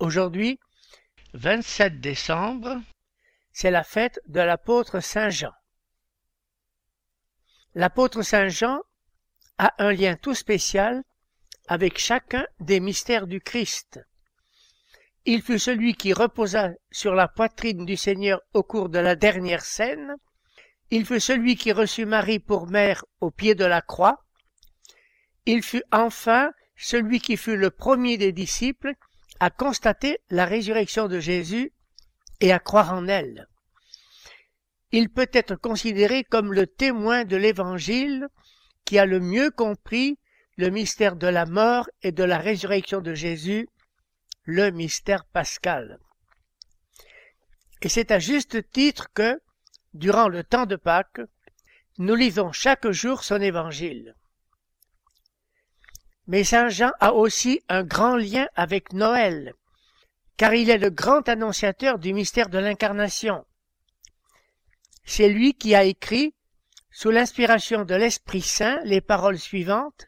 Aujourd'hui, 27 décembre, c'est la fête de l'apôtre Saint Jean. L'apôtre Saint Jean a un lien tout spécial avec chacun des mystères du Christ. Il fut celui qui reposa sur la poitrine du Seigneur au cours de la dernière scène. Il fut celui qui reçut Marie pour mère au pied de la croix. Il fut enfin celui qui fut le premier des disciples à constater la résurrection de Jésus et à croire en elle. Il peut être considéré comme le témoin de l'Évangile qui a le mieux compris le mystère de la mort et de la résurrection de Jésus, le mystère pascal. Et c'est à juste titre que, durant le temps de Pâques, nous lisons chaque jour son Évangile. Mais Saint Jean a aussi un grand lien avec Noël, car il est le grand annonciateur du mystère de l'incarnation. C'est lui qui a écrit, sous l'inspiration de l'Esprit Saint, les paroles suivantes.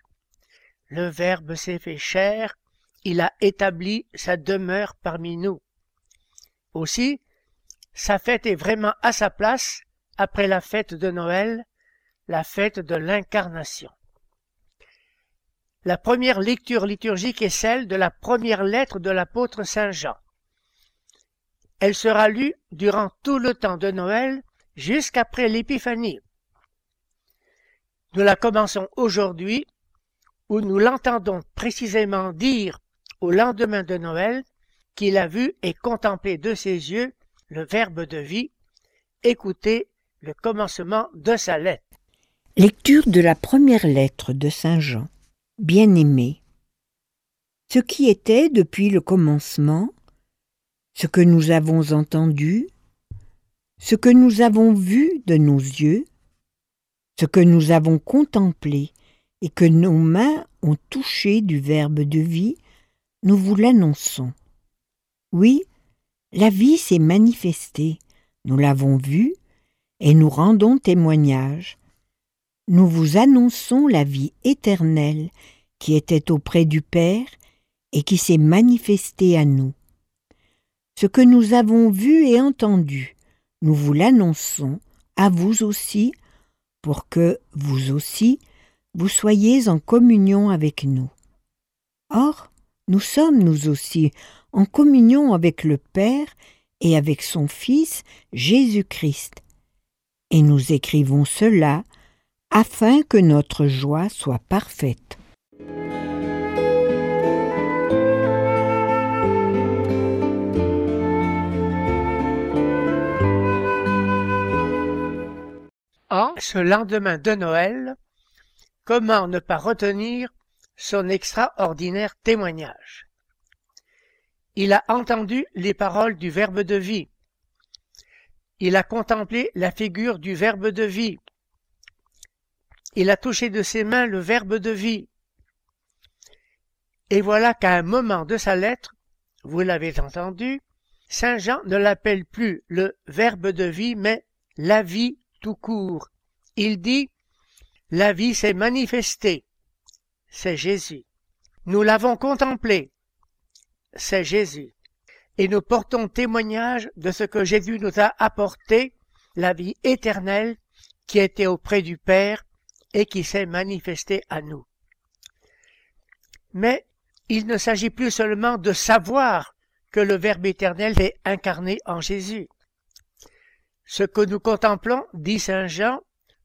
Le Verbe s'est fait chair, il a établi sa demeure parmi nous. Aussi, sa fête est vraiment à sa place après la fête de Noël, la fête de l'incarnation. La première lecture liturgique est celle de la première lettre de l'apôtre Saint Jean. Elle sera lue durant tout le temps de Noël jusqu'après l'Épiphanie. Nous la commençons aujourd'hui où nous l'entendons précisément dire au lendemain de Noël qu'il a vu et contemplé de ses yeux le Verbe de vie. Écoutez le commencement de sa lettre. Lecture de la première lettre de Saint Jean bien-aimé. Ce qui était depuis le commencement, ce que nous avons entendu, ce que nous avons vu de nos yeux, ce que nous avons contemplé et que nos mains ont touché du Verbe de vie, nous vous l'annonçons. Oui, la vie s'est manifestée, nous l'avons vue, et nous rendons témoignage nous vous annonçons la vie éternelle qui était auprès du Père et qui s'est manifestée à nous. Ce que nous avons vu et entendu, nous vous l'annonçons à vous aussi, pour que, vous aussi, vous soyez en communion avec nous. Or, nous sommes, nous aussi, en communion avec le Père et avec son Fils Jésus-Christ. Et nous écrivons cela afin que notre joie soit parfaite. En ce lendemain de Noël, comment ne pas retenir son extraordinaire témoignage? Il a entendu les paroles du Verbe de vie. Il a contemplé la figure du Verbe de vie. Il a touché de ses mains le Verbe de vie. Et voilà qu'à un moment de sa lettre, vous l'avez entendu, Saint Jean ne l'appelle plus le Verbe de vie, mais la vie tout court. Il dit La vie s'est manifestée. C'est Jésus. Nous l'avons contemplé. C'est Jésus. Et nous portons témoignage de ce que Jésus nous a apporté, la vie éternelle qui était auprès du Père et qui s'est manifesté à nous. Mais il ne s'agit plus seulement de savoir que le Verbe éternel est incarné en Jésus. Ce que nous contemplons, dit Saint Jean,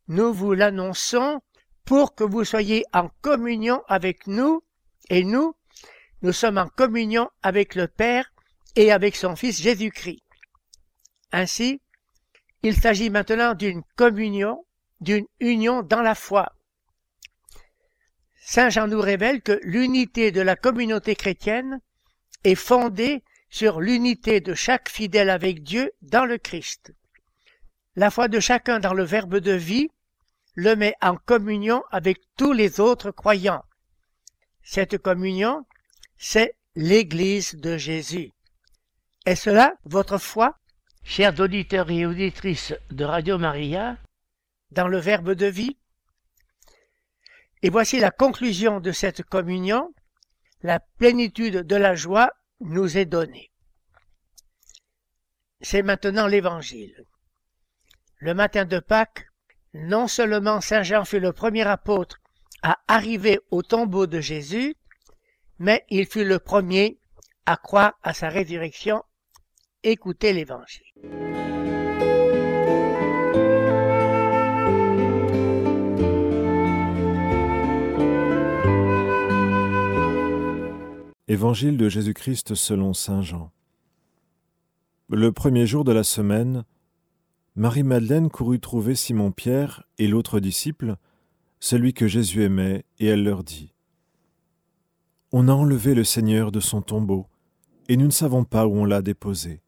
nous vous l'annonçons pour que vous soyez en communion avec nous, et nous, nous sommes en communion avec le Père et avec son Fils Jésus-Christ. Ainsi, il s'agit maintenant d'une communion d'une union dans la foi. Saint Jean nous révèle que l'unité de la communauté chrétienne est fondée sur l'unité de chaque fidèle avec Dieu dans le Christ. La foi de chacun dans le Verbe de vie le met en communion avec tous les autres croyants. Cette communion, c'est l'Église de Jésus. Est cela votre foi, chers auditeurs et auditrices de Radio Maria, dans le Verbe de vie Et voici la conclusion de cette communion. La plénitude de la joie nous est donnée. C'est maintenant l'Évangile. Le matin de Pâques, non seulement Saint Jean fut le premier apôtre à arriver au tombeau de Jésus, mais il fut le premier à croire à sa résurrection. Écoutez l'Évangile. Évangile de Jésus-Christ selon Saint Jean. Le premier jour de la semaine, Marie-Madeleine courut trouver Simon-Pierre et l'autre disciple, celui que Jésus aimait, et elle leur dit On a enlevé le Seigneur de son tombeau, et nous ne savons pas où on l'a déposé.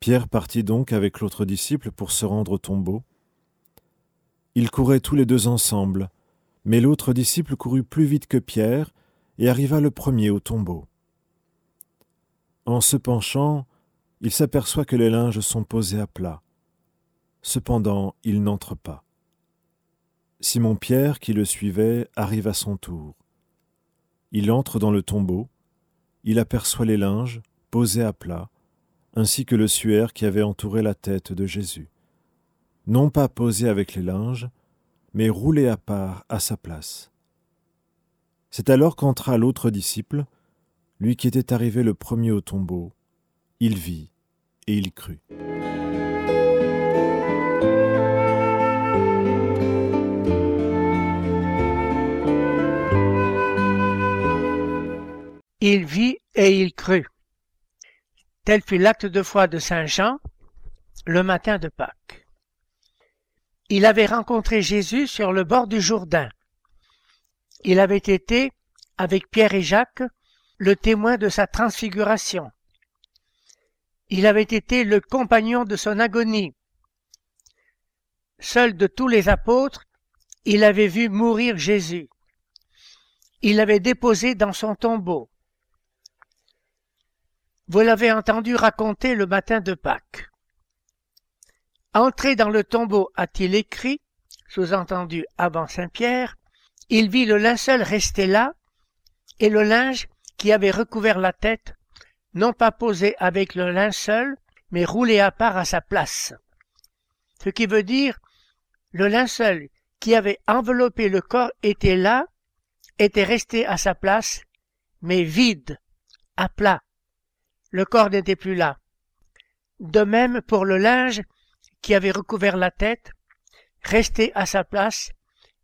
Pierre partit donc avec l'autre disciple pour se rendre au tombeau. Ils couraient tous les deux ensemble, mais l'autre disciple courut plus vite que Pierre et arriva le premier au tombeau. En se penchant, il s'aperçoit que les linges sont posés à plat. Cependant, il n'entre pas. Simon-Pierre, qui le suivait, arrive à son tour. Il entre dans le tombeau, il aperçoit les linges posés à plat, ainsi que le suaire qui avait entouré la tête de Jésus, non pas posé avec les linges, mais roulé à part à sa place. C'est alors qu'entra l'autre disciple, lui qui était arrivé le premier au tombeau. Il vit, et il crut. Il vit et il crut. Tel fut l'acte de foi de Saint Jean le matin de Pâques. Il avait rencontré Jésus sur le bord du Jourdain. Il avait été, avec Pierre et Jacques, le témoin de sa transfiguration. Il avait été le compagnon de son agonie. Seul de tous les apôtres, il avait vu mourir Jésus. Il l'avait déposé dans son tombeau. Vous l'avez entendu raconter le matin de Pâques. Entré dans le tombeau, a-t-il écrit, sous-entendu avant Saint-Pierre, il vit le linceul rester là, et le linge qui avait recouvert la tête non pas posé avec le linceul, mais roulé à part à sa place. Ce qui veut dire, le linceul qui avait enveloppé le corps était là, était resté à sa place, mais vide, à plat. Le corps n'était plus là. De même pour le linge qui avait recouvert la tête, resté à sa place,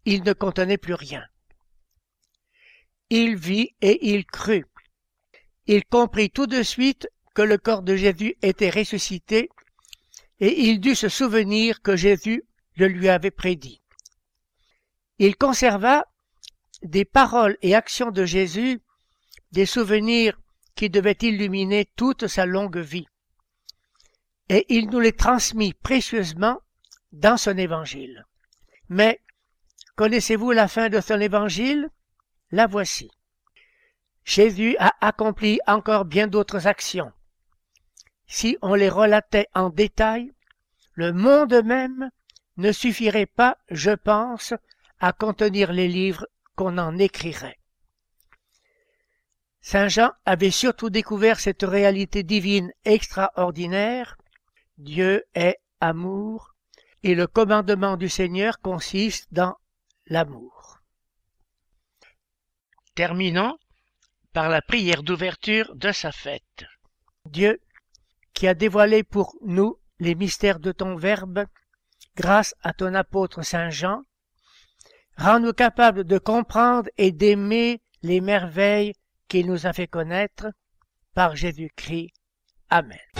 il ne contenait plus rien. Il vit et il crut il comprit tout de suite que le corps de Jésus était ressuscité, et il dut se souvenir que Jésus le lui avait prédit. Il conserva des paroles et actions de Jésus, des souvenirs qui devaient illuminer toute sa longue vie. Et il nous les transmit précieusement dans son évangile. Mais connaissez-vous la fin de son évangile? La voici. Jésus a accompli encore bien d'autres actions. Si on les relatait en détail, le monde même ne suffirait pas, je pense, à contenir les livres qu'on en écrirait. Saint Jean avait surtout découvert cette réalité divine extraordinaire. Dieu est amour, et le commandement du Seigneur consiste dans l'amour. Terminant par la prière d'ouverture de sa fête. Dieu, qui a dévoilé pour nous les mystères de ton Verbe, grâce à ton apôtre Saint Jean, rends-nous capables de comprendre et d'aimer les merveilles qu'il nous a fait connaître par Jésus-Christ. Amen.